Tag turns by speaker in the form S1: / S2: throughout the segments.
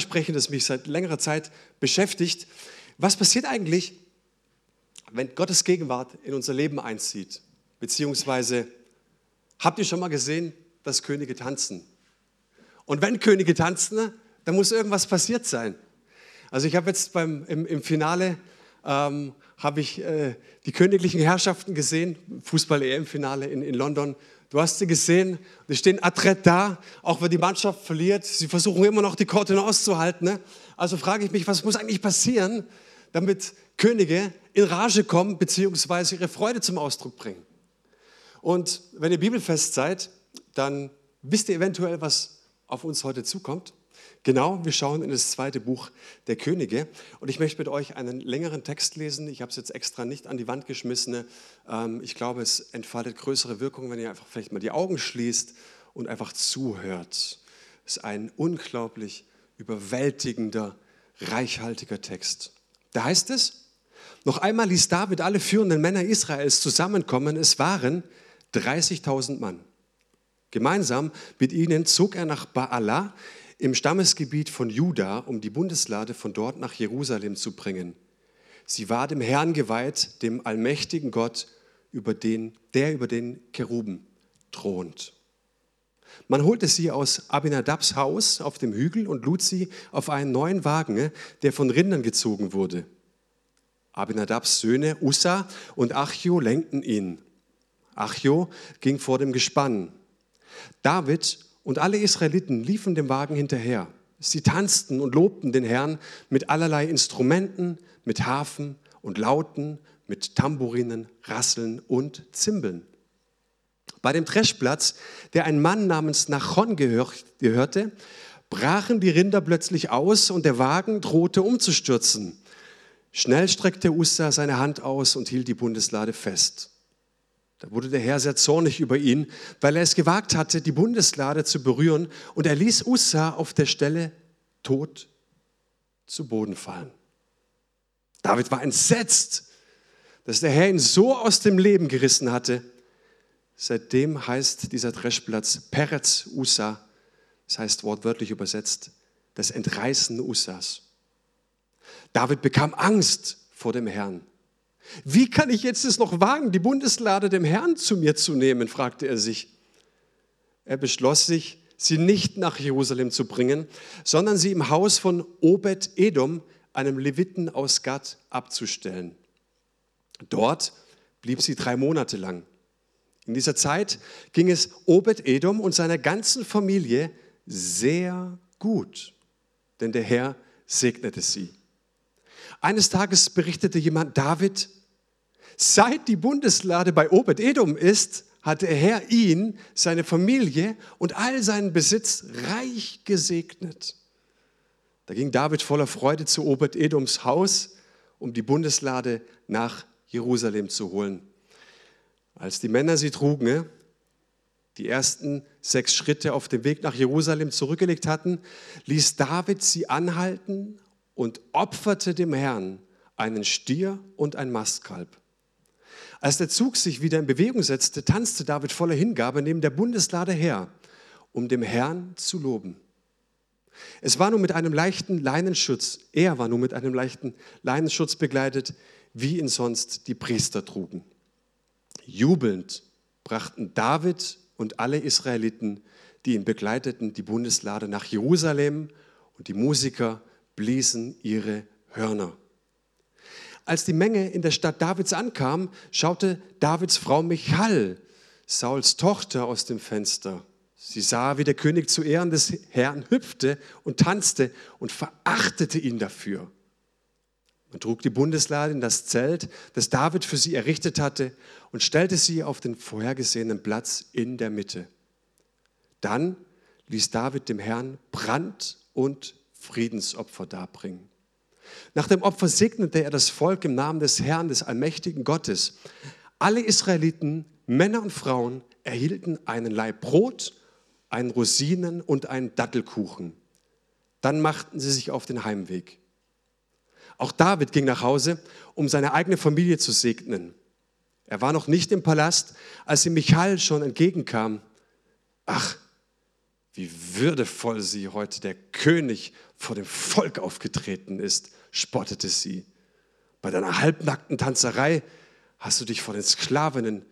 S1: sprechen, das mich seit längerer Zeit beschäftigt. Was passiert eigentlich, wenn Gottes Gegenwart in unser Leben einzieht? Beziehungsweise, habt ihr schon mal gesehen, dass Könige tanzen? Und wenn Könige tanzen, dann muss irgendwas passiert sein. Also ich habe jetzt beim, im, im Finale ähm, habe ich äh, die königlichen Herrschaften gesehen, Fußball-EM-Finale in, in London. Du hast sie gesehen, sie stehen adrett da, auch wenn die Mannschaft verliert. Sie versuchen immer noch die Kontenance zu halten. Ne? Also frage ich mich, was muss eigentlich passieren, damit Könige in Rage kommen, beziehungsweise ihre Freude zum Ausdruck bringen. Und wenn ihr bibelfest seid, dann wisst ihr eventuell, was auf uns heute zukommt. Genau, wir schauen in das zweite Buch der Könige und ich möchte mit euch einen längeren Text lesen. Ich habe es jetzt extra nicht an die Wand geschmissen. Ähm, ich glaube, es entfaltet größere Wirkung, wenn ihr einfach vielleicht mal die Augen schließt und einfach zuhört. Es ist ein unglaublich überwältigender, reichhaltiger Text. Da heißt es, noch einmal ließ David alle führenden Männer Israels zusammenkommen. Es waren 30.000 Mann. Gemeinsam mit ihnen zog er nach Baalah im Stammesgebiet von Juda, um die Bundeslade von dort nach Jerusalem zu bringen. Sie war dem Herrn geweiht, dem allmächtigen Gott, über den, der über den Keruben thront. Man holte sie aus Abinadabs Haus auf dem Hügel und lud sie auf einen neuen Wagen, der von Rindern gezogen wurde. Abinadabs Söhne Ussa und Achio lenkten ihn. Achio ging vor dem Gespann. David und alle Israeliten liefen dem Wagen hinterher. Sie tanzten und lobten den Herrn mit allerlei Instrumenten, mit Harfen und Lauten, mit Tamburinen, Rasseln und Zimbeln. Bei dem Dreschplatz, der ein Mann namens Nachon gehörte, brachen die Rinder plötzlich aus und der Wagen drohte umzustürzen. Schnell streckte Ussa seine Hand aus und hielt die Bundeslade fest. Da wurde der Herr sehr zornig über ihn, weil er es gewagt hatte, die Bundeslade zu berühren, und er ließ Ussa auf der Stelle tot zu Boden fallen. David war entsetzt, dass der Herr ihn so aus dem Leben gerissen hatte. Seitdem heißt dieser Dreschplatz Peretz Ussa, das heißt wortwörtlich übersetzt, das Entreißen Ussas. David bekam Angst vor dem Herrn. Wie kann ich jetzt es noch wagen, die Bundeslade dem Herrn zu mir zu nehmen? fragte er sich. Er beschloss sich, sie nicht nach Jerusalem zu bringen, sondern sie im Haus von Obed Edom, einem Leviten aus Gad, abzustellen. Dort blieb sie drei Monate lang. In dieser Zeit ging es Obed Edom und seiner ganzen Familie sehr gut, denn der Herr segnete sie. Eines Tages berichtete jemand David, seit die Bundeslade bei Obed-Edom ist, hat der Herr ihn, seine Familie und all seinen Besitz reich gesegnet. Da ging David voller Freude zu Obed-Edoms Haus, um die Bundeslade nach Jerusalem zu holen. Als die Männer sie trugen, die ersten sechs Schritte auf dem Weg nach Jerusalem zurückgelegt hatten, ließ David sie anhalten und opferte dem Herrn einen Stier und ein Mastkalb. Als der Zug sich wieder in Bewegung setzte, tanzte David voller Hingabe neben der Bundeslade her, um dem Herrn zu loben. Es war nun mit einem leichten Leinenschutz, er war nun mit einem leichten Leinenschutz begleitet, wie ihn sonst die Priester trugen. Jubelnd brachten David und alle Israeliten, die ihn begleiteten, die Bundeslade nach Jerusalem und die Musiker bliesen ihre Hörner. Als die Menge in der Stadt Davids ankam, schaute Davids Frau Michal, Sauls Tochter, aus dem Fenster. Sie sah, wie der König zu Ehren des Herrn hüpfte und tanzte und verachtete ihn dafür. Man trug die Bundeslade in das Zelt, das David für sie errichtet hatte, und stellte sie auf den vorhergesehenen Platz in der Mitte. Dann ließ David dem Herrn Brand und Friedensopfer darbringen. Nach dem Opfer segnete er das Volk im Namen des Herrn, des allmächtigen Gottes. Alle Israeliten, Männer und Frauen, erhielten einen Laib Brot, einen Rosinen und einen Dattelkuchen. Dann machten sie sich auf den Heimweg. Auch David ging nach Hause, um seine eigene Familie zu segnen. Er war noch nicht im Palast, als ihm Michael schon entgegenkam. Ach, wie würdevoll sie heute der König vor dem Volk aufgetreten ist, spottete sie. Bei deiner halbnackten Tanzerei hast du dich vor den Sklavinnen,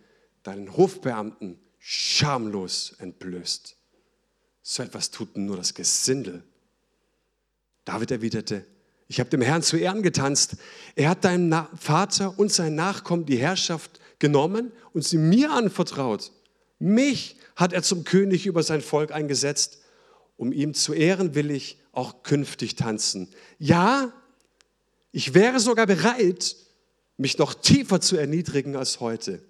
S1: deinen Hofbeamten, schamlos entblößt. So etwas tut nur das Gesindel. David erwiderte, ich habe dem Herrn zu Ehren getanzt. Er hat deinem Vater und seinen Nachkommen die Herrschaft genommen und sie mir anvertraut. Mich hat er zum König über sein Volk eingesetzt. Um ihm zu ehren will ich auch künftig tanzen. Ja, ich wäre sogar bereit, mich noch tiefer zu erniedrigen als heute.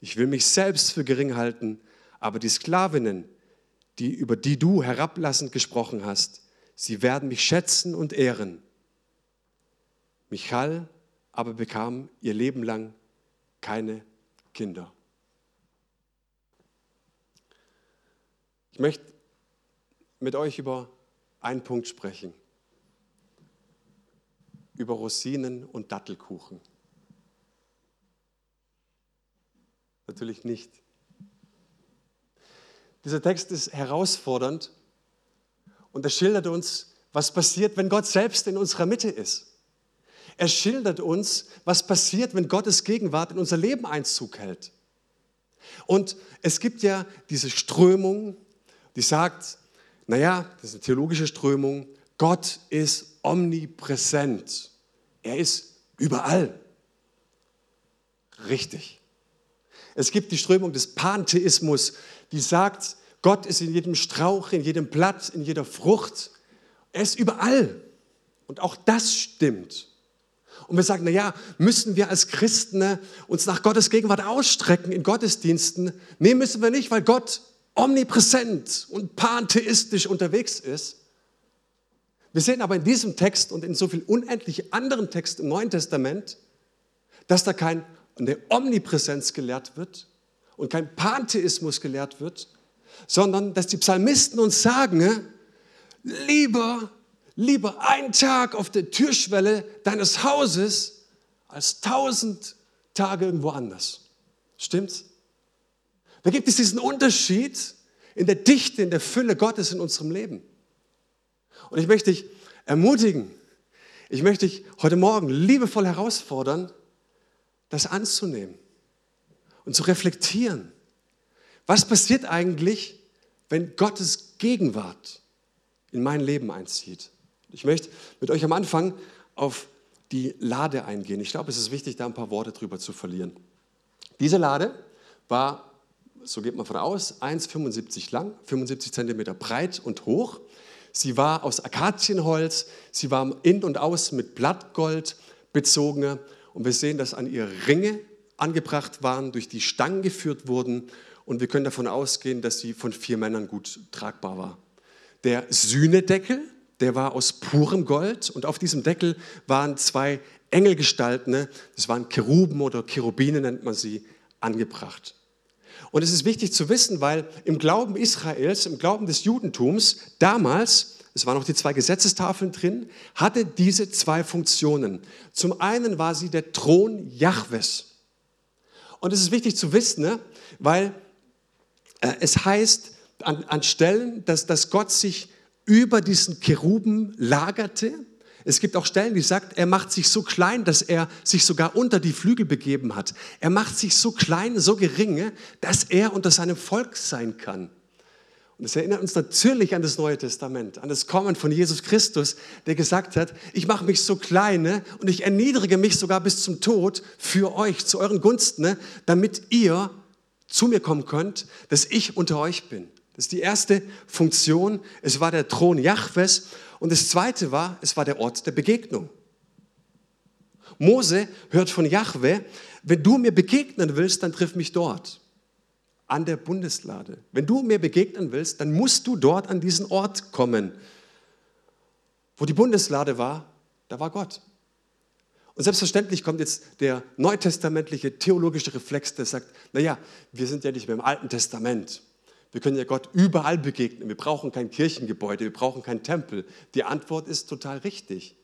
S1: Ich will mich selbst für gering halten, aber die Sklavinnen, die, über die du herablassend gesprochen hast, sie werden mich schätzen und ehren. Michal aber bekam ihr Leben lang keine Kinder. Ich möchte mit euch über einen Punkt sprechen. Über Rosinen und Dattelkuchen. Natürlich nicht. Dieser Text ist herausfordernd und er schildert uns, was passiert, wenn Gott selbst in unserer Mitte ist. Er schildert uns, was passiert, wenn Gottes Gegenwart in unser Leben Einzug hält. Und es gibt ja diese Strömung, die sagt, naja, das ist eine theologische Strömung, Gott ist omnipräsent. Er ist überall. Richtig. Es gibt die Strömung des Pantheismus, die sagt, Gott ist in jedem Strauch, in jedem Blatt, in jeder Frucht. Er ist überall. Und auch das stimmt. Und wir sagen, naja, müssen wir als Christen uns nach Gottes Gegenwart ausstrecken in Gottesdiensten? Nee, müssen wir nicht, weil Gott omnipräsent und pantheistisch unterwegs ist. Wir sehen aber in diesem Text und in so vielen unendlich anderen Texten im Neuen Testament, dass da keine Omnipräsenz gelehrt wird und kein Pantheismus gelehrt wird, sondern dass die Psalmisten uns sagen, lieber, lieber ein Tag auf der Türschwelle deines Hauses als tausend Tage irgendwo anders. Stimmt's? Da gibt es diesen Unterschied in der Dichte, in der Fülle Gottes in unserem Leben. Und ich möchte dich ermutigen, ich möchte dich heute Morgen liebevoll herausfordern, das anzunehmen und zu reflektieren. Was passiert eigentlich, wenn Gottes Gegenwart in mein Leben einzieht? Ich möchte mit euch am Anfang auf die Lade eingehen. Ich glaube, es ist wichtig, da ein paar Worte drüber zu verlieren. Diese Lade war so geht man von aus, 1,75 lang, 75 Zentimeter breit und hoch. Sie war aus Akazienholz, sie war in und aus mit Blattgold bezogen und wir sehen, dass an ihr Ringe angebracht waren, durch die Stangen geführt wurden und wir können davon ausgehen, dass sie von vier Männern gut tragbar war. Der Sühnedeckel, der war aus purem Gold und auf diesem Deckel waren zwei Engelgestalten, das waren Cheruben oder Cherubine nennt man sie, angebracht. Und es ist wichtig zu wissen, weil im Glauben Israels, im Glauben des Judentums damals, es waren noch die zwei Gesetzestafeln drin, hatte diese zwei Funktionen. Zum einen war sie der Thron Jahwes. Und es ist wichtig zu wissen, ne, weil äh, es heißt an, an Stellen, dass, dass Gott sich über diesen Cheruben lagerte es gibt auch Stellen, die sagt, er macht sich so klein, dass er sich sogar unter die Flügel begeben hat. Er macht sich so klein, so gering, dass er unter seinem Volk sein kann. Und das erinnert uns natürlich an das Neue Testament, an das Kommen von Jesus Christus, der gesagt hat, ich mache mich so klein und ich erniedrige mich sogar bis zum Tod für euch, zu euren Gunsten, damit ihr zu mir kommen könnt, dass ich unter euch bin. Das ist die erste Funktion. Es war der Thron Jahwes und das zweite war, es war der Ort der Begegnung. Mose hört von Jahwe, wenn du mir begegnen willst, dann triff mich dort, an der Bundeslade. Wenn du mir begegnen willst, dann musst du dort an diesen Ort kommen. Wo die Bundeslade war, da war Gott. Und selbstverständlich kommt jetzt der neutestamentliche theologische Reflex, der sagt, naja, wir sind ja nicht mehr im Alten Testament. Wir können ja Gott überall begegnen. Wir brauchen kein Kirchengebäude, wir brauchen keinen Tempel. Die Antwort ist total richtig.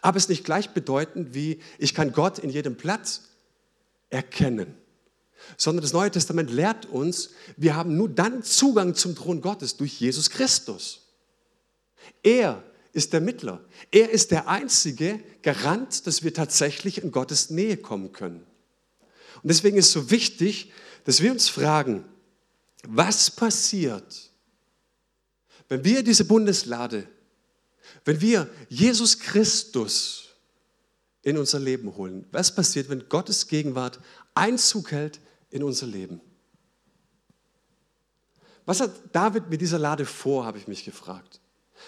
S1: Aber es ist nicht gleichbedeutend wie, ich kann Gott in jedem Platz erkennen. sondern das Neue Testament lehrt uns, wir haben nur dann Zugang zum Thron Gottes durch Jesus Christus. Er ist der Mittler. Er ist der einzige Garant, dass wir tatsächlich in Gottes Nähe kommen können. Und deswegen ist es so wichtig, dass wir uns fragen, was passiert, wenn wir diese Bundeslade, wenn wir Jesus Christus in unser Leben holen? Was passiert, wenn Gottes Gegenwart Einzug hält in unser Leben? Was hat David mit dieser Lade vor, habe ich mich gefragt.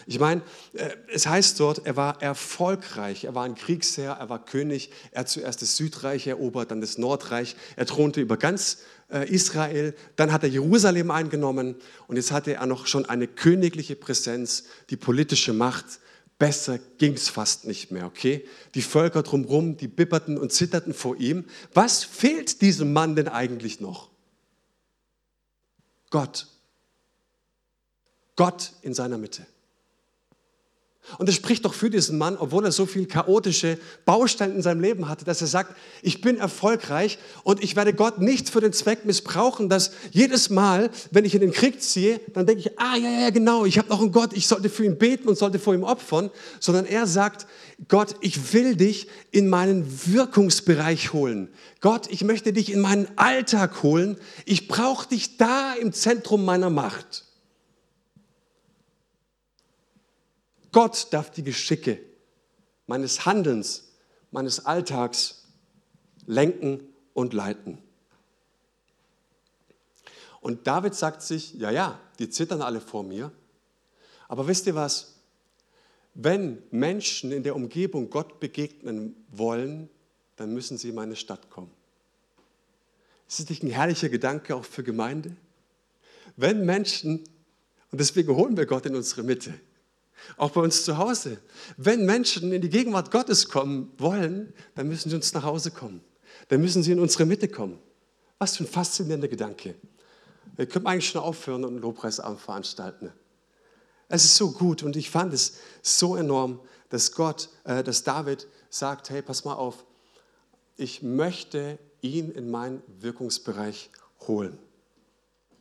S1: Ich meine, äh, es heißt dort, er war erfolgreich, er war ein Kriegsherr, er war König, er hat zuerst das Südreich erobert, dann das Nordreich, er thronte über ganz äh, Israel, dann hat er Jerusalem eingenommen und jetzt hatte er noch schon eine königliche Präsenz, die politische Macht. Besser ging es fast nicht mehr, okay? Die Völker drumherum, die bibberten und zitterten vor ihm. Was fehlt diesem Mann denn eigentlich noch? Gott. Gott in seiner Mitte. Und es spricht doch für diesen Mann, obwohl er so viel chaotische Bausteine in seinem Leben hatte, dass er sagt, ich bin erfolgreich und ich werde Gott nicht für den Zweck missbrauchen, dass jedes Mal, wenn ich in den Krieg ziehe, dann denke ich, ah ja, ja, genau, ich habe noch einen Gott, ich sollte für ihn beten und sollte vor ihm opfern, sondern er sagt, Gott, ich will dich in meinen Wirkungsbereich holen. Gott, ich möchte dich in meinen Alltag holen. Ich brauche dich da im Zentrum meiner Macht. Gott darf die Geschicke meines Handelns, meines Alltags lenken und leiten. Und David sagt sich, ja, ja, die zittern alle vor mir. Aber wisst ihr was? Wenn Menschen in der Umgebung Gott begegnen wollen, dann müssen sie in meine Stadt kommen. Ist das nicht ein herrlicher Gedanke auch für Gemeinde? Wenn Menschen, und deswegen holen wir Gott in unsere Mitte, auch bei uns zu Hause. Wenn Menschen in die Gegenwart Gottes kommen wollen, dann müssen sie uns nach Hause kommen. Dann müssen sie in unsere Mitte kommen. Was für ein faszinierender Gedanke. Wir können eigentlich schon aufhören und einen Lobpreisabend veranstalten. Es ist so gut und ich fand es so enorm, dass Gott, äh, dass David sagt, hey, pass mal auf, ich möchte ihn in meinen Wirkungsbereich holen.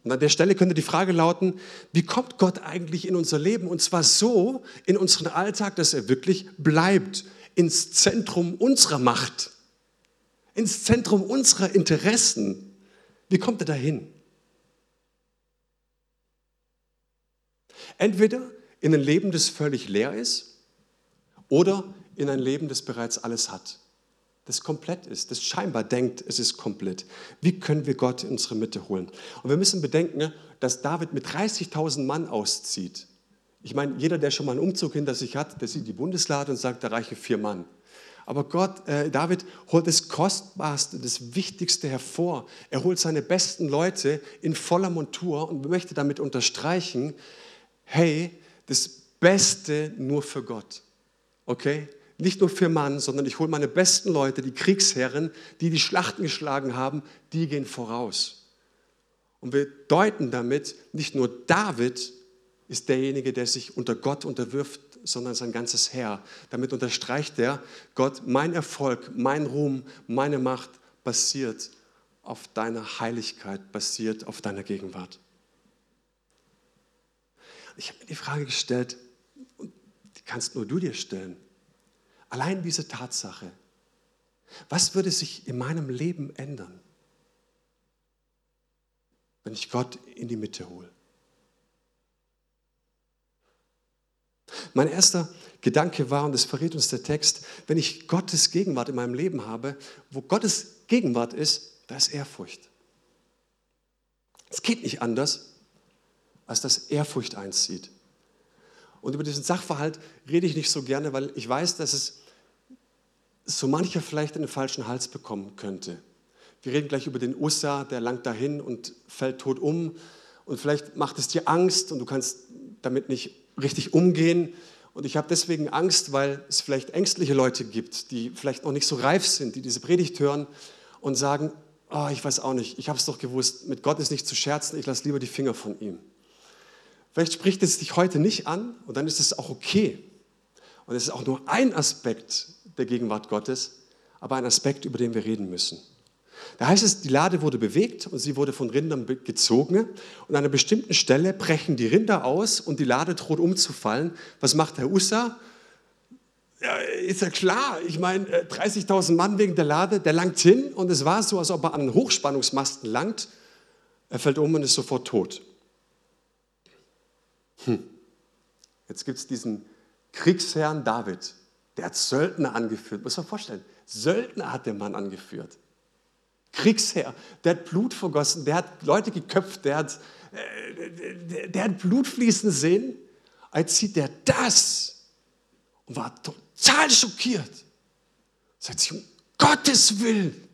S1: Und an der Stelle könnte die Frage lauten, wie kommt Gott eigentlich in unser Leben? Und zwar so in unseren Alltag, dass er wirklich bleibt, ins Zentrum unserer Macht, ins Zentrum unserer Interessen. Wie kommt er dahin? Entweder in ein Leben, das völlig leer ist, oder in ein Leben, das bereits alles hat das komplett ist, das scheinbar denkt, es ist komplett. Wie können wir Gott in unsere Mitte holen? Und wir müssen bedenken, dass David mit 30.000 Mann auszieht. Ich meine, jeder, der schon mal einen Umzug hinter sich hat, der sieht die Bundeslade und sagt, da reichen vier Mann. Aber Gott, äh, David holt das Kostbarste, das Wichtigste hervor. Er holt seine besten Leute in voller Montur und möchte damit unterstreichen, hey, das Beste nur für Gott. Okay? Nicht nur für Mann, sondern ich hole meine besten Leute, die Kriegsherren, die die Schlachten geschlagen haben, die gehen voraus. Und wir deuten damit, nicht nur David ist derjenige, der sich unter Gott unterwirft, sondern sein ganzes Heer. Damit unterstreicht er, Gott, mein Erfolg, mein Ruhm, meine Macht basiert auf deiner Heiligkeit, basiert auf deiner Gegenwart. Ich habe mir die Frage gestellt, die kannst nur du dir stellen. Allein diese Tatsache. Was würde sich in meinem Leben ändern, wenn ich Gott in die Mitte hole? Mein erster Gedanke war, und das verrät uns der Text, wenn ich Gottes Gegenwart in meinem Leben habe, wo Gottes Gegenwart ist, da ist Ehrfurcht. Es geht nicht anders, als dass Ehrfurcht einzieht. Und über diesen Sachverhalt rede ich nicht so gerne, weil ich weiß, dass es so mancher vielleicht einen falschen Hals bekommen könnte. Wir reden gleich über den Ussa, der langt dahin und fällt tot um. Und vielleicht macht es dir Angst und du kannst damit nicht richtig umgehen. Und ich habe deswegen Angst, weil es vielleicht ängstliche Leute gibt, die vielleicht noch nicht so reif sind, die diese Predigt hören und sagen, oh, ich weiß auch nicht, ich habe es doch gewusst, mit Gott ist nicht zu scherzen, ich lasse lieber die Finger von ihm. Vielleicht spricht es dich heute nicht an und dann ist es auch okay. Und es ist auch nur ein Aspekt der Gegenwart Gottes, aber ein Aspekt, über den wir reden müssen. Da heißt es, die Lade wurde bewegt und sie wurde von Rindern gezogen. Und an einer bestimmten Stelle brechen die Rinder aus und die Lade droht umzufallen. Was macht Herr Ussa? Ja, ist ja klar, ich meine, 30.000 Mann wegen der Lade, der langt hin und es war so, als ob er an einen Hochspannungsmasten langt. Er fällt um und ist sofort tot. Hm. Jetzt gibt es diesen Kriegsherrn David, der hat Söldner angeführt. Muss man vorstellen, Söldner hat der Mann angeführt. Kriegsherr, der hat Blut vergossen, der hat Leute geköpft, der hat, äh, der, hat Blut fließen sehen. Als sieht der das und war total schockiert. Sagt sich, um Gottes Willen.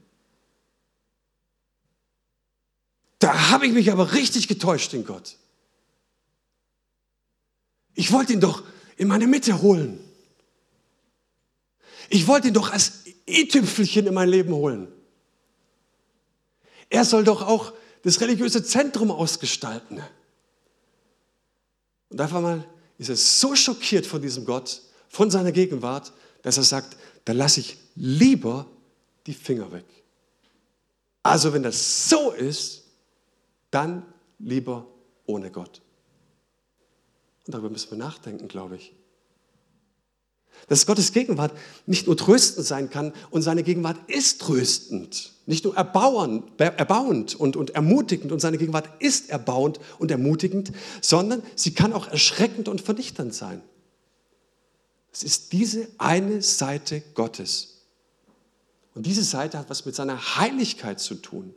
S1: Da habe ich mich aber richtig getäuscht in Gott. Ich wollte ihn doch in meine Mitte holen. Ich wollte ihn doch als i-Tüpfelchen in mein Leben holen. Er soll doch auch das religiöse Zentrum ausgestalten. Und einfach mal ist er so schockiert von diesem Gott, von seiner Gegenwart, dass er sagt, da lasse ich lieber die Finger weg. Also wenn das so ist, dann lieber ohne Gott. Und darüber müssen wir nachdenken, glaube ich. Dass Gottes Gegenwart nicht nur tröstend sein kann und seine Gegenwart ist tröstend, nicht nur erbauend, und, und ermutigend und seine Gegenwart ist erbauend und ermutigend, sondern sie kann auch erschreckend und vernichtend sein. Es ist diese eine Seite Gottes. Und diese Seite hat was mit seiner Heiligkeit zu tun.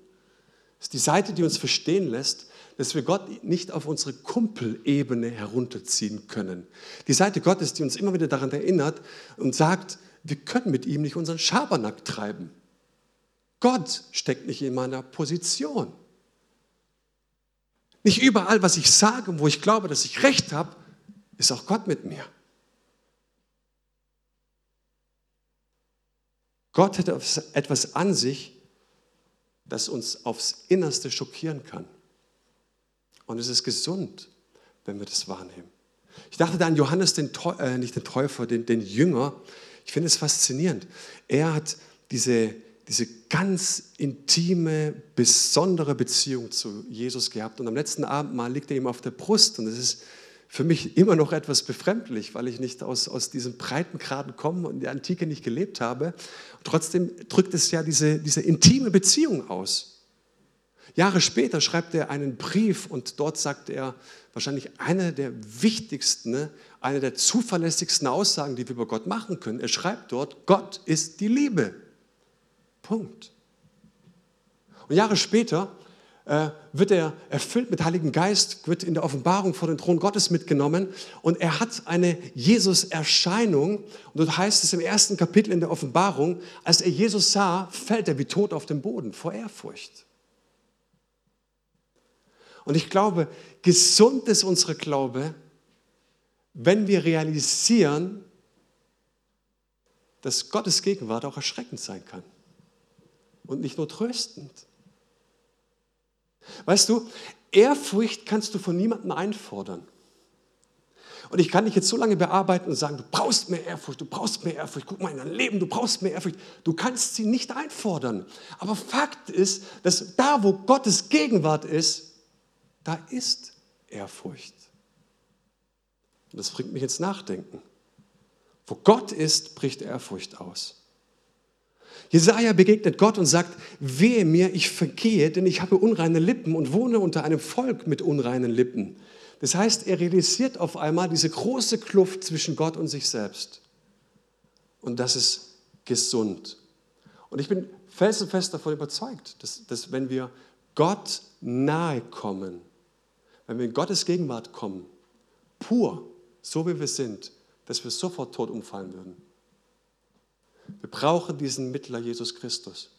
S1: Es ist die Seite, die uns verstehen lässt, dass wir Gott nicht auf unsere Kumpelebene herunterziehen können. Die Seite Gottes, die uns immer wieder daran erinnert und sagt, wir können mit ihm nicht unseren Schabernack treiben. Gott steckt nicht in meiner Position. Nicht überall, was ich sage und wo ich glaube, dass ich recht habe, ist auch Gott mit mir. Gott hat etwas an sich, das uns aufs Innerste schockieren kann. Und es ist gesund, wenn wir das wahrnehmen. Ich dachte da an Johannes, den, äh, nicht den Täufer, den, den Jünger. Ich finde es faszinierend. Er hat diese, diese ganz intime, besondere Beziehung zu Jesus gehabt. Und am letzten Abend mal liegt er ihm auf der Brust. Und es ist für mich immer noch etwas befremdlich, weil ich nicht aus, aus diesem Breitengraden komme und in der Antike nicht gelebt habe. Trotzdem drückt es ja diese, diese intime Beziehung aus. Jahre später schreibt er einen Brief und dort sagt er wahrscheinlich eine der wichtigsten, ne, eine der zuverlässigsten Aussagen, die wir über Gott machen können. Er schreibt dort, Gott ist die Liebe. Punkt. Und Jahre später äh, wird er erfüllt mit Heiligen Geist, wird in der Offenbarung vor den Thron Gottes mitgenommen und er hat eine Jesus-Erscheinung. Und dort heißt es im ersten Kapitel in der Offenbarung, als er Jesus sah, fällt er wie tot auf den Boden vor Ehrfurcht. Und ich glaube, gesund ist unsere Glaube, wenn wir realisieren, dass Gottes Gegenwart auch erschreckend sein kann und nicht nur tröstend. Weißt du, Ehrfurcht kannst du von niemandem einfordern. Und ich kann dich jetzt so lange bearbeiten und sagen, du brauchst mehr Ehrfurcht, du brauchst mehr Ehrfurcht, guck mal in dein Leben, du brauchst mehr Ehrfurcht. Du kannst sie nicht einfordern. Aber Fakt ist, dass da, wo Gottes Gegenwart ist, da ist Ehrfurcht. Und das bringt mich ins Nachdenken. Wo Gott ist, bricht Ehrfurcht aus. Jesaja begegnet Gott und sagt: Wehe mir, ich vergehe, denn ich habe unreine Lippen und wohne unter einem Volk mit unreinen Lippen. Das heißt, er realisiert auf einmal diese große Kluft zwischen Gott und sich selbst. Und das ist gesund. Und ich bin felsenfest davon überzeugt, dass, dass wenn wir Gott nahe kommen, wenn wir in Gottes Gegenwart kommen, pur, so wie wir sind, dass wir sofort tot umfallen würden. Wir brauchen diesen Mittler Jesus Christus.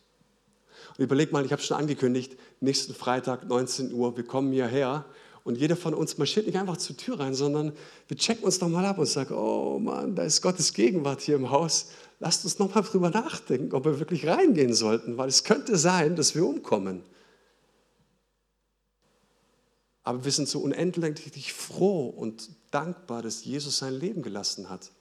S1: Und überleg mal, ich habe schon angekündigt, nächsten Freitag 19 Uhr, wir kommen hierher und jeder von uns marschiert nicht einfach zur Tür rein, sondern wir checken uns nochmal ab und sagen, oh Mann, da ist Gottes Gegenwart hier im Haus. Lasst uns nochmal drüber nachdenken, ob wir wirklich reingehen sollten, weil es könnte sein, dass wir umkommen. Aber wir sind so unendlich froh und dankbar, dass Jesus sein Leben gelassen hat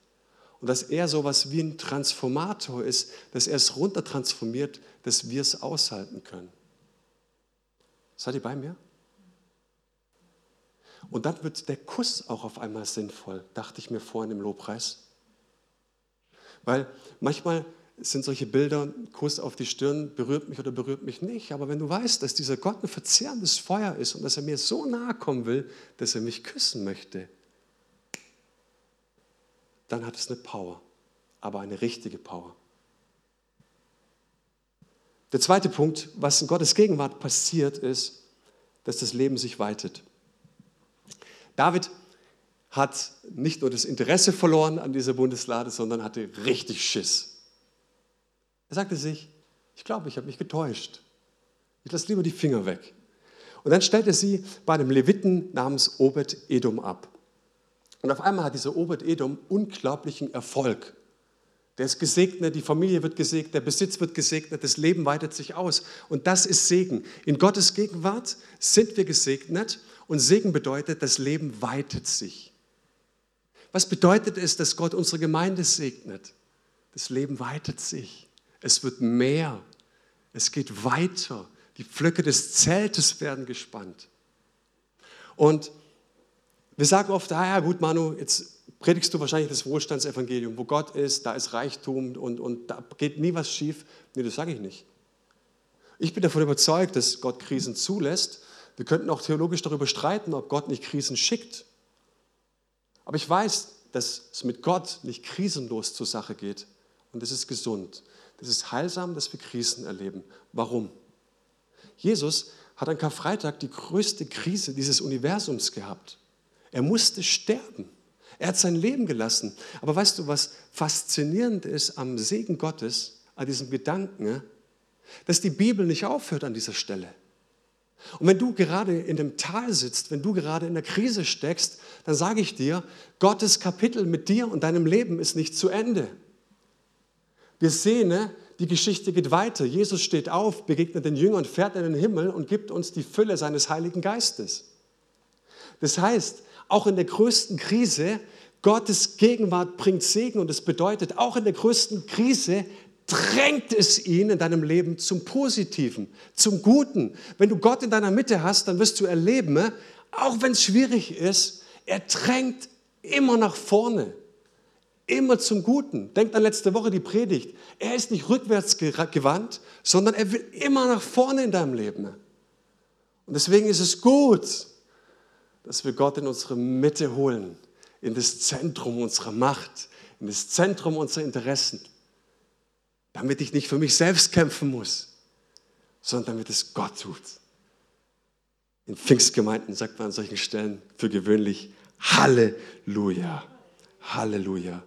S1: Und dass er sowas wie ein Transformator ist, dass er es runtertransformiert, dass wir es aushalten können. Seid ihr bei mir? Und dann wird der Kuss auch auf einmal sinnvoll, dachte ich mir vorhin im Lobpreis. Weil manchmal sind solche Bilder, Kuss auf die Stirn, berührt mich oder berührt mich nicht. Aber wenn du weißt, dass dieser Gott ein verzehrendes Feuer ist und dass er mir so nahe kommen will, dass er mich küssen möchte, dann hat es eine Power, aber eine richtige Power. Der zweite Punkt, was in Gottes Gegenwart passiert, ist, dass das Leben sich weitet. David hat nicht nur das Interesse verloren an dieser Bundeslade, sondern hatte richtig Schiss. Er sagte sich, ich glaube, ich habe mich getäuscht. Ich lasse lieber die Finger weg. Und dann stellt er sie bei einem Leviten namens Obed Edom ab. Und auf einmal hat dieser Obed Edom unglaublichen Erfolg. Der ist gesegnet, die Familie wird gesegnet, der Besitz wird gesegnet, das Leben weitet sich aus. Und das ist Segen. In Gottes Gegenwart sind wir gesegnet und Segen bedeutet, das Leben weitet sich. Was bedeutet es, dass Gott unsere Gemeinde segnet? Das Leben weitet sich. Es wird mehr. Es geht weiter. Die Pflöcke des Zeltes werden gespannt. Und wir sagen oft, ah ja gut, Manu, jetzt predigst du wahrscheinlich das Wohlstandsevangelium, wo Gott ist, da ist Reichtum und, und da geht nie was schief. Nee, das sage ich nicht. Ich bin davon überzeugt, dass Gott Krisen zulässt. Wir könnten auch theologisch darüber streiten, ob Gott nicht Krisen schickt. Aber ich weiß, dass es mit Gott nicht krisenlos zur Sache geht. Und das ist gesund. Das ist heilsam, dass wir Krisen erleben. Warum? Jesus hat an Karfreitag die größte Krise dieses Universums gehabt. Er musste sterben. Er hat sein Leben gelassen. Aber weißt du, was faszinierend ist am Segen Gottes, an diesem Gedanken, dass die Bibel nicht aufhört an dieser Stelle. Und wenn du gerade in dem Tal sitzt, wenn du gerade in der Krise steckst, dann sage ich dir, Gottes Kapitel mit dir und deinem Leben ist nicht zu Ende. Wir sehen, ne, die Geschichte geht weiter. Jesus steht auf, begegnet den Jüngern, fährt in den Himmel und gibt uns die Fülle seines Heiligen Geistes. Das heißt, auch in der größten Krise, Gottes Gegenwart bringt Segen und es bedeutet, auch in der größten Krise drängt es ihn in deinem Leben zum Positiven, zum Guten. Wenn du Gott in deiner Mitte hast, dann wirst du erleben, ne, auch wenn es schwierig ist, er drängt immer nach vorne immer zum Guten. Denkt an letzte Woche die Predigt. Er ist nicht rückwärts gewandt, sondern er will immer nach vorne in deinem Leben. Und deswegen ist es gut, dass wir Gott in unsere Mitte holen, in das Zentrum unserer Macht, in das Zentrum unserer Interessen, damit ich nicht für mich selbst kämpfen muss, sondern damit es Gott tut. In Pfingstgemeinden sagt man an solchen Stellen für gewöhnlich Halleluja. Halleluja.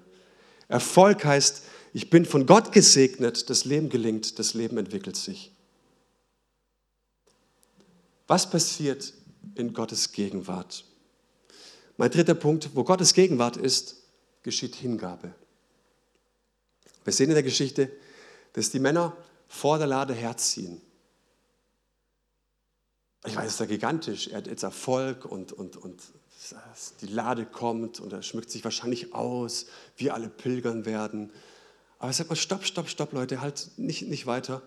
S1: Erfolg heißt, ich bin von Gott gesegnet, das Leben gelingt, das Leben entwickelt sich. Was passiert in Gottes Gegenwart? Mein dritter Punkt, wo Gottes Gegenwart ist, geschieht Hingabe. Wir sehen in der Geschichte, dass die Männer vor der Lade herziehen. Ich weiß, es ist ja gigantisch. Er hat jetzt Erfolg und, und, und die Lade kommt und er schmückt sich wahrscheinlich aus, wir alle pilgern werden. Aber sag mal, stopp, stopp, stopp, Leute, halt nicht, nicht weiter.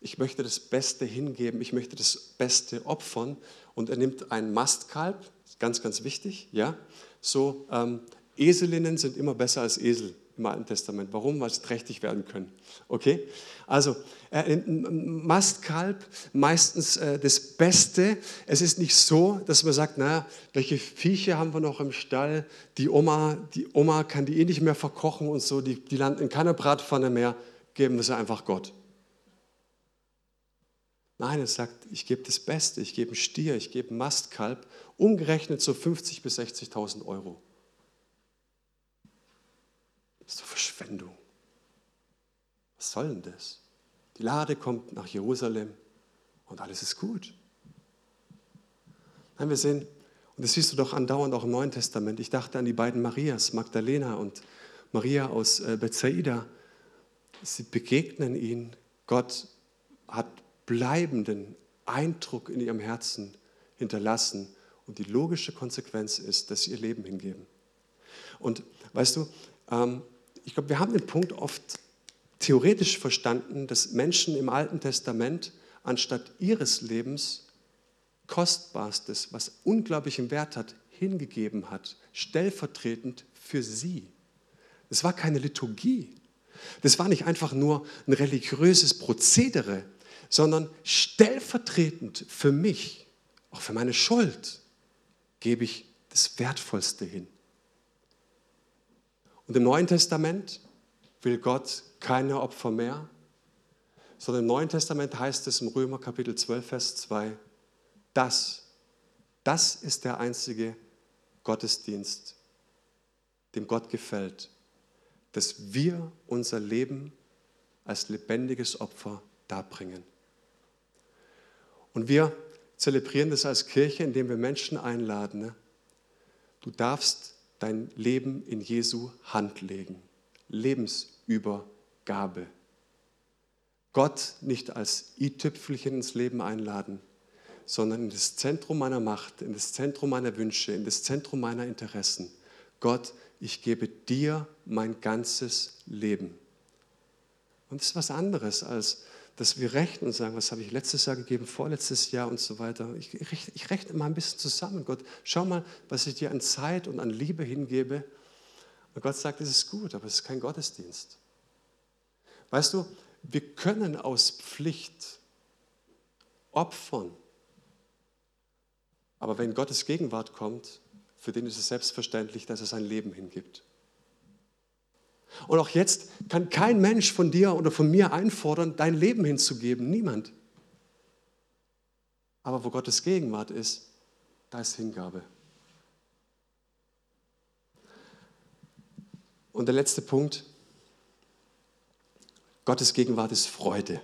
S1: Ich möchte das Beste hingeben, ich möchte das Beste opfern. Und er nimmt ein Mastkalb, ganz, ganz wichtig, ja. So, ähm, Eselinnen sind immer besser als Esel im Alten Testament. Warum? Weil sie trächtig werden können. Okay? Also, äh, Mastkalb, meistens äh, das Beste. Es ist nicht so, dass man sagt, na, welche Viecher haben wir noch im Stall? Die Oma, die Oma kann die eh nicht mehr verkochen und so, die, die landen in keiner Bratpfanne mehr, geben wir sie einfach Gott. Nein, es sagt, ich gebe das Beste, ich gebe einen Stier, ich gebe einen Mastkalb, umgerechnet so 50.000 bis 60.000 Euro. Das ist doch Verschwendung. Was soll denn das? Die Lade kommt nach Jerusalem und alles ist gut. Nein, wir sehen, und das siehst du doch andauernd auch im Neuen Testament. Ich dachte an die beiden Marias, Magdalena und Maria aus äh, Bethsaida. Sie begegnen ihnen. Gott hat bleibenden Eindruck in ihrem Herzen hinterlassen. Und die logische Konsequenz ist, dass sie ihr Leben hingeben. Und weißt du, ähm, ich glaube, wir haben den Punkt oft theoretisch verstanden, dass Menschen im Alten Testament anstatt ihres Lebens Kostbarstes, was unglaublichen Wert hat, hingegeben hat, stellvertretend für sie. Es war keine Liturgie. Das war nicht einfach nur ein religiöses Prozedere, sondern stellvertretend für mich, auch für meine Schuld, gebe ich das Wertvollste hin. Und im Neuen Testament will Gott keine Opfer mehr, sondern im Neuen Testament heißt es im Römer Kapitel 12, Vers 2, das, das ist der einzige Gottesdienst, dem Gott gefällt, dass wir unser Leben als lebendiges Opfer darbringen. Und wir zelebrieren das als Kirche, indem wir Menschen einladen. Du darfst dein Leben in Jesu Hand legen. Lebensübergabe. Gott nicht als i-Tüpfelchen ins Leben einladen, sondern in das Zentrum meiner Macht, in das Zentrum meiner Wünsche, in das Zentrum meiner Interessen. Gott, ich gebe dir mein ganzes Leben. Und das ist was anderes, als dass wir rechnen und sagen, was habe ich letztes Jahr gegeben, vorletztes Jahr und so weiter. Ich, ich, ich rechne mal ein bisschen zusammen. Gott, schau mal, was ich dir an Zeit und an Liebe hingebe. Und Gott sagt, es ist gut, aber es ist kein Gottesdienst. Weißt du, wir können aus Pflicht opfern. Aber wenn Gottes Gegenwart kommt, für den ist es selbstverständlich, dass er sein Leben hingibt. Und auch jetzt kann kein Mensch von dir oder von mir einfordern, dein Leben hinzugeben. Niemand. Aber wo Gottes Gegenwart ist, da ist Hingabe. Und der letzte Punkt, Gottes Gegenwart ist Freude.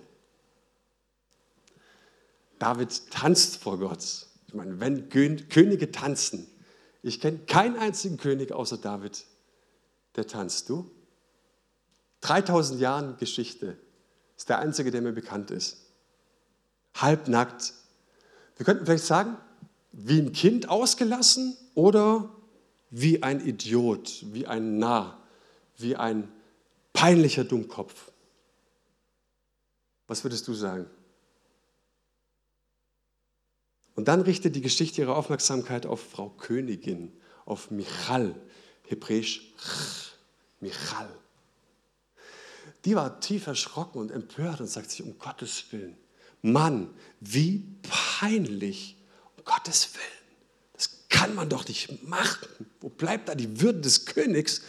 S1: David tanzt vor Gott. Ich meine, wenn Könige tanzen, ich kenne keinen einzigen König außer David, der tanzt. Du? 3000 Jahren Geschichte ist der einzige, der mir bekannt ist. Halbnackt. Wir könnten vielleicht sagen, wie ein Kind ausgelassen oder wie ein Idiot, wie ein Narr, wie ein peinlicher Dummkopf. Was würdest du sagen? Und dann richtet die Geschichte ihre Aufmerksamkeit auf Frau Königin, auf Michal, hebräisch Michal. Die war tief erschrocken und empört und sagt sich, um Gottes Willen, Mann, wie peinlich, um Gottes Willen. Das kann man doch nicht machen. Wo bleibt da die Würde des Königs?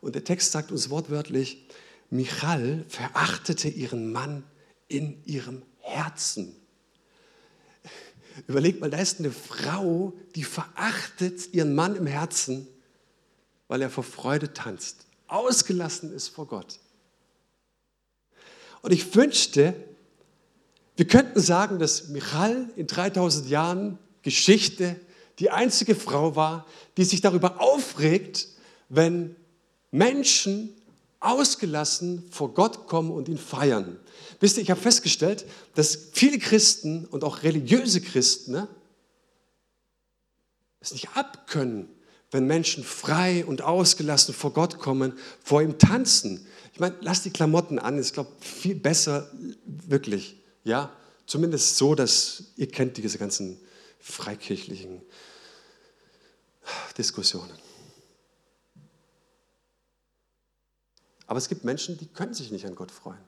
S1: Und der Text sagt uns wortwörtlich, Michal verachtete ihren Mann in ihrem Herzen. Überlegt mal, da ist eine Frau, die verachtet ihren Mann im Herzen, weil er vor Freude tanzt, ausgelassen ist vor Gott. Und ich wünschte, wir könnten sagen, dass Michal in 3000 Jahren Geschichte die einzige Frau war, die sich darüber aufregt, wenn Menschen ausgelassen vor Gott kommen und ihn feiern. Wisst ihr, ich habe festgestellt, dass viele Christen und auch religiöse Christen ne, es nicht abkönnen, wenn Menschen frei und ausgelassen vor Gott kommen, vor ihm tanzen. Ich meine, lass die Klamotten an, ist, glaube viel besser, wirklich. Ja, zumindest so, dass ihr kennt diese ganzen freikirchlichen Diskussionen. Aber es gibt Menschen, die können sich nicht an Gott freuen.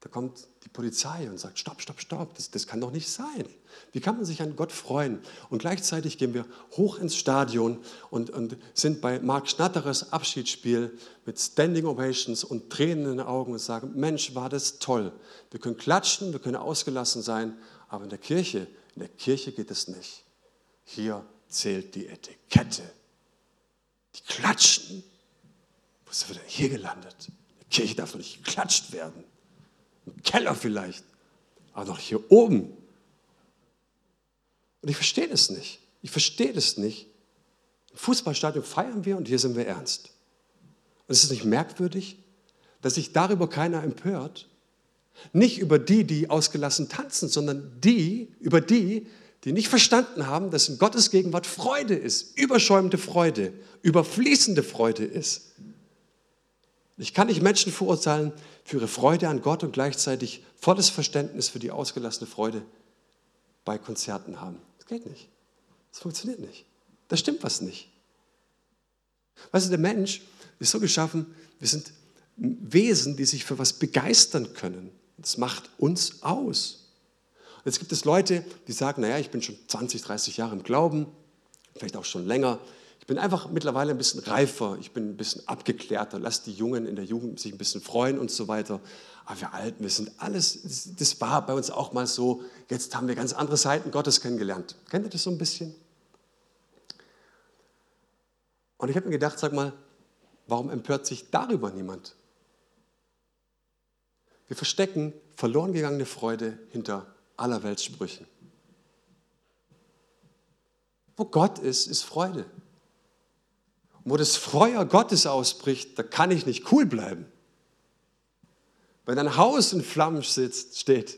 S1: Da kommt die Polizei und sagt, stopp, stopp, stopp, das, das kann doch nicht sein. Wie kann man sich an Gott freuen? Und gleichzeitig gehen wir hoch ins Stadion und, und sind bei Marc Schnatteres Abschiedsspiel mit Standing Ovations und Tränen in den Augen und sagen, Mensch, war das toll. Wir können klatschen, wir können ausgelassen sein, aber in der Kirche, in der Kirche geht es nicht. Hier zählt die Etikette. Die klatschen. Wo ist er denn hier gelandet? Die Kirche darf doch nicht geklatscht werden. Keller vielleicht, aber noch hier oben. Und ich verstehe das nicht. Ich verstehe das nicht. Im Fußballstadion feiern wir und hier sind wir ernst. Und es ist nicht merkwürdig, dass sich darüber keiner empört. Nicht über die, die ausgelassen tanzen, sondern die, über die, die nicht verstanden haben, dass in Gottes Gegenwart Freude ist, überschäumende Freude, überfließende Freude ist. Ich kann nicht Menschen verurteilen für ihre Freude an Gott und gleichzeitig volles Verständnis für die ausgelassene Freude bei Konzerten haben. Das geht nicht. Das funktioniert nicht. Da stimmt was nicht. Weißt du, der Mensch ist so geschaffen, wir sind Wesen, die sich für was begeistern können. Das macht uns aus. Und jetzt gibt es Leute, die sagen, naja, ich bin schon 20, 30 Jahre im Glauben, vielleicht auch schon länger. Bin einfach mittlerweile ein bisschen reifer, ich bin ein bisschen abgeklärter, lass die Jungen in der Jugend sich ein bisschen freuen und so weiter. Aber wir Alten, wir sind alles, das war bei uns auch mal so, jetzt haben wir ganz andere Seiten Gottes kennengelernt. Kennt ihr das so ein bisschen? Und ich habe mir gedacht, sag mal, warum empört sich darüber niemand? Wir verstecken verloren gegangene Freude hinter aller Weltsprüchen. Wo Gott ist, ist Freude. Wo das Feuer Gottes ausbricht, da kann ich nicht cool bleiben. Wenn ein Haus in Flammen sitzt, steht,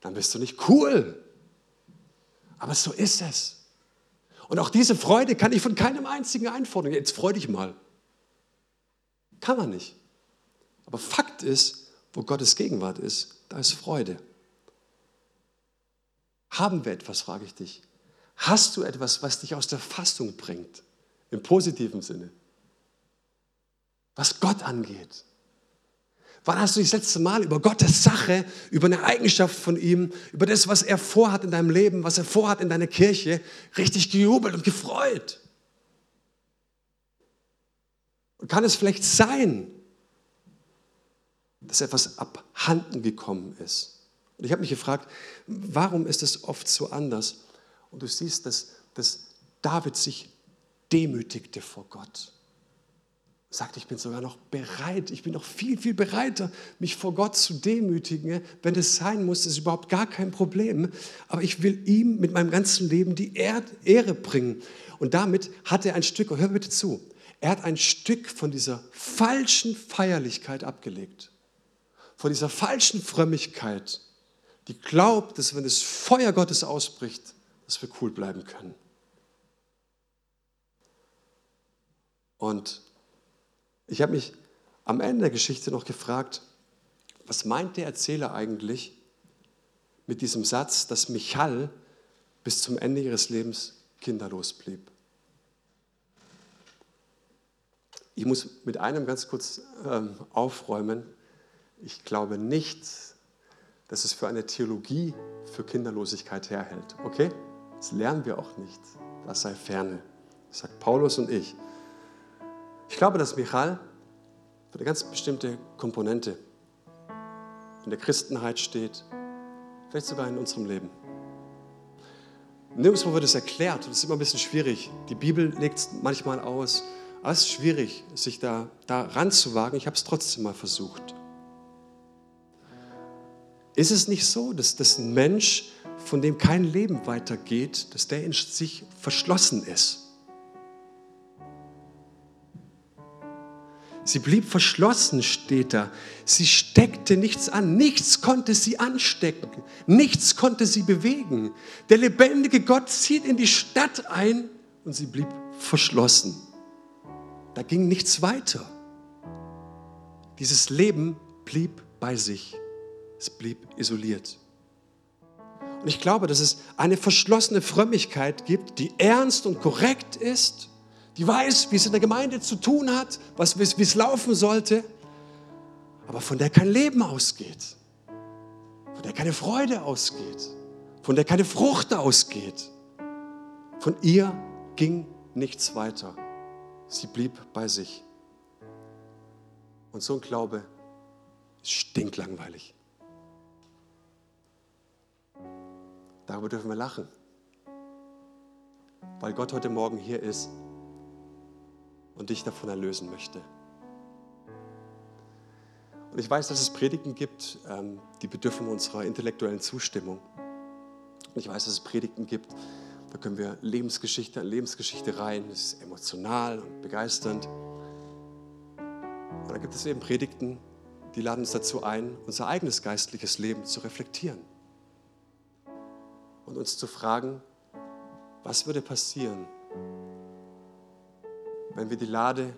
S1: dann bist du nicht cool. Aber so ist es. Und auch diese Freude kann ich von keinem einzigen einfordern. Jetzt freu dich mal. Kann man nicht. Aber Fakt ist, wo Gottes Gegenwart ist, da ist Freude. Haben wir etwas, frage ich dich. Hast du etwas, was dich aus der Fassung bringt? Im positiven Sinne. Was Gott angeht. Wann hast du das letzte Mal über Gottes Sache, über eine Eigenschaft von ihm, über das, was er vorhat in deinem Leben, was er vorhat in deiner Kirche, richtig gejubelt und gefreut? Und kann es vielleicht sein, dass etwas abhanden gekommen ist? Und ich habe mich gefragt, warum ist es oft so anders? Und du siehst, dass, dass David sich demütigte vor Gott. Sagt, ich bin sogar noch bereit, ich bin noch viel, viel bereiter, mich vor Gott zu demütigen. Wenn es sein muss, ist überhaupt gar kein Problem. Aber ich will ihm mit meinem ganzen Leben die Ehre bringen. Und damit hat er ein Stück, hör bitte zu, er hat ein Stück von dieser falschen Feierlichkeit abgelegt. Von dieser falschen Frömmigkeit die glaubt, dass wenn das Feuer Gottes ausbricht, dass wir cool bleiben können. Und ich habe mich am Ende der Geschichte noch gefragt, was meint der Erzähler eigentlich mit diesem Satz, dass Michal bis zum Ende ihres Lebens kinderlos blieb? Ich muss mit einem ganz kurz ähm, aufräumen. Ich glaube nicht, dass es für eine Theologie für Kinderlosigkeit herhält. Okay? Das lernen wir auch nicht. Das sei ferne. Sagt Paulus und ich. Ich glaube, dass Michal für eine ganz bestimmte Komponente in der Christenheit steht, vielleicht sogar in unserem Leben. Nirgendwo wird es erklärt und es ist immer ein bisschen schwierig. Die Bibel legt es manchmal aus. Aber es ist schwierig, sich da, da ranzuwagen. Ich habe es trotzdem mal versucht. Ist es nicht so, dass das ein Mensch, von dem kein Leben weitergeht, dass der in sich verschlossen ist? Sie blieb verschlossen, steht da. Sie steckte nichts an. Nichts konnte sie anstecken. Nichts konnte sie bewegen. Der lebendige Gott zieht in die Stadt ein und sie blieb verschlossen. Da ging nichts weiter. Dieses Leben blieb bei sich. Es blieb isoliert. Und ich glaube, dass es eine verschlossene Frömmigkeit gibt, die ernst und korrekt ist, die weiß, wie es in der Gemeinde zu tun hat, was, wie es laufen sollte, aber von der kein Leben ausgeht, von der keine Freude ausgeht, von der keine Frucht ausgeht. Von ihr ging nichts weiter. Sie blieb bei sich. Und so ein Glaube ist stinklangweilig. Darüber dürfen wir lachen. Weil Gott heute Morgen hier ist und dich davon erlösen möchte. Und ich weiß, dass es Predigten gibt, ähm, die bedürfen unserer intellektuellen Zustimmung. Ich weiß, dass es Predigten gibt, da können wir Lebensgeschichte an Lebensgeschichte rein. Das ist emotional und begeisternd. Und dann gibt es eben Predigten, die laden uns dazu ein, unser eigenes geistliches Leben zu reflektieren und uns zu fragen, was würde passieren, wenn wir die Lade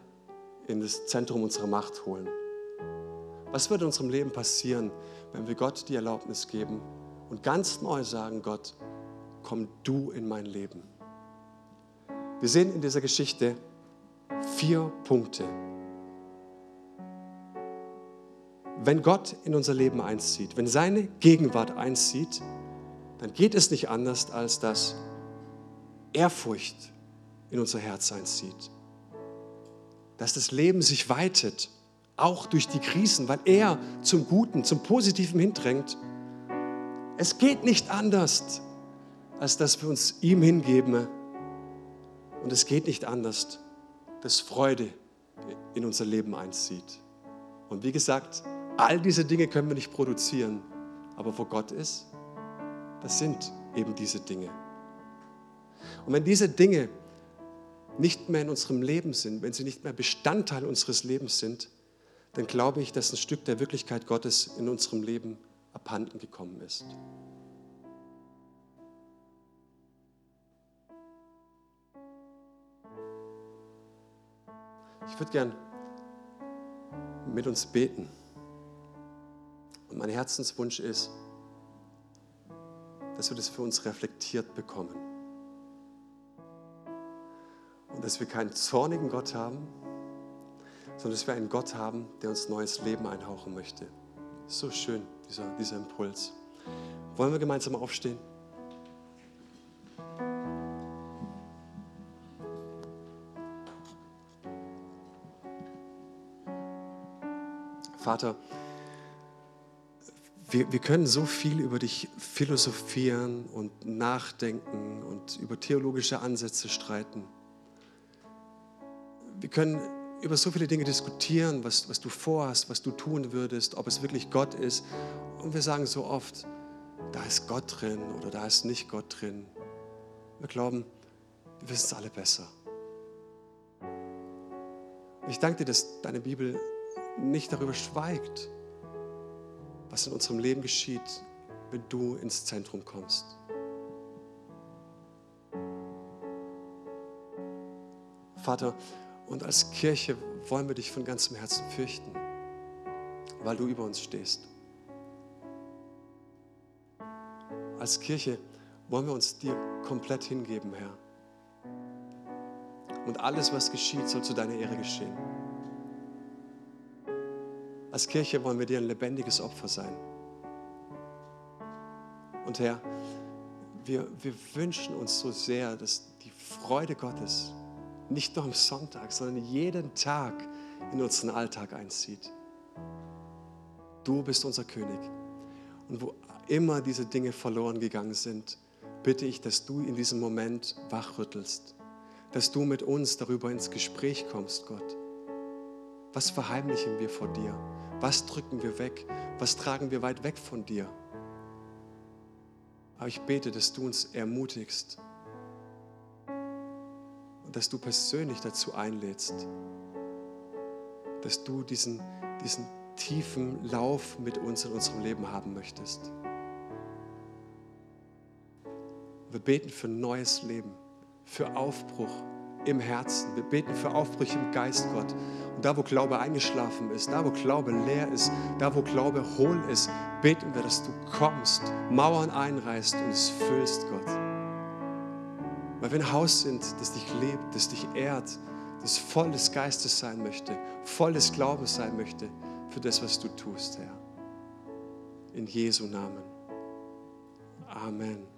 S1: in das Zentrum unserer Macht holen? Was würde in unserem Leben passieren, wenn wir Gott die Erlaubnis geben und ganz neu sagen, Gott, komm du in mein Leben? Wir sehen in dieser Geschichte vier Punkte. Wenn Gott in unser Leben einzieht, wenn seine Gegenwart einzieht, dann geht es nicht anders, als dass Ehrfurcht in unser Herz einzieht. Dass das Leben sich weitet, auch durch die Krisen, weil er zum Guten, zum Positiven hindrängt. Es geht nicht anders, als dass wir uns ihm hingeben. Und es geht nicht anders, dass Freude in unser Leben einzieht. Und wie gesagt, all diese Dinge können wir nicht produzieren. Aber wo Gott ist, das sind eben diese Dinge. Und wenn diese Dinge nicht mehr in unserem Leben sind, wenn sie nicht mehr Bestandteil unseres Lebens sind, dann glaube ich, dass ein Stück der Wirklichkeit Gottes in unserem Leben abhanden gekommen ist. Ich würde gern mit uns beten. Und mein Herzenswunsch ist, dass wir das für uns reflektiert bekommen. Und dass wir keinen zornigen Gott haben, sondern dass wir einen Gott haben, der uns neues Leben einhauchen möchte. So schön, dieser, dieser Impuls. Wollen wir gemeinsam aufstehen? Vater, wir, wir können so viel über dich philosophieren und nachdenken und über theologische Ansätze streiten. Wir können über so viele Dinge diskutieren, was, was du vorhast, was du tun würdest, ob es wirklich Gott ist. Und wir sagen so oft, da ist Gott drin oder da ist nicht Gott drin. Wir glauben, wir wissen es alle besser. Ich danke dir, dass deine Bibel nicht darüber schweigt, was in unserem Leben geschieht, wenn du ins Zentrum kommst. Vater, und als Kirche wollen wir dich von ganzem Herzen fürchten, weil du über uns stehst. Als Kirche wollen wir uns dir komplett hingeben, Herr. Und alles, was geschieht, soll zu deiner Ehre geschehen. Als Kirche wollen wir dir ein lebendiges Opfer sein. Und Herr, wir, wir wünschen uns so sehr, dass die Freude Gottes nicht nur am Sonntag, sondern jeden Tag in unseren Alltag einzieht. Du bist unser König. Und wo immer diese Dinge verloren gegangen sind, bitte ich, dass du in diesem Moment wachrüttelst, dass du mit uns darüber ins Gespräch kommst, Gott. Was verheimlichen wir vor dir? Was drücken wir weg? Was tragen wir weit weg von dir? Aber ich bete, dass du uns ermutigst dass du persönlich dazu einlädst, dass du diesen, diesen tiefen Lauf mit uns in unserem Leben haben möchtest. Wir beten für neues Leben, für Aufbruch im Herzen. Wir beten für Aufbrüche im Geist, Gott. Und da, wo Glaube eingeschlafen ist, da, wo Glaube leer ist, da, wo Glaube hohl ist, beten wir, dass du kommst, Mauern einreißt und es füllst, Gott. Weil wir ein Haus sind, das dich lebt, das dich ehrt, das voll des Geistes sein möchte, voll des Glaubens sein möchte für das, was du tust, Herr. In Jesu Namen. Amen.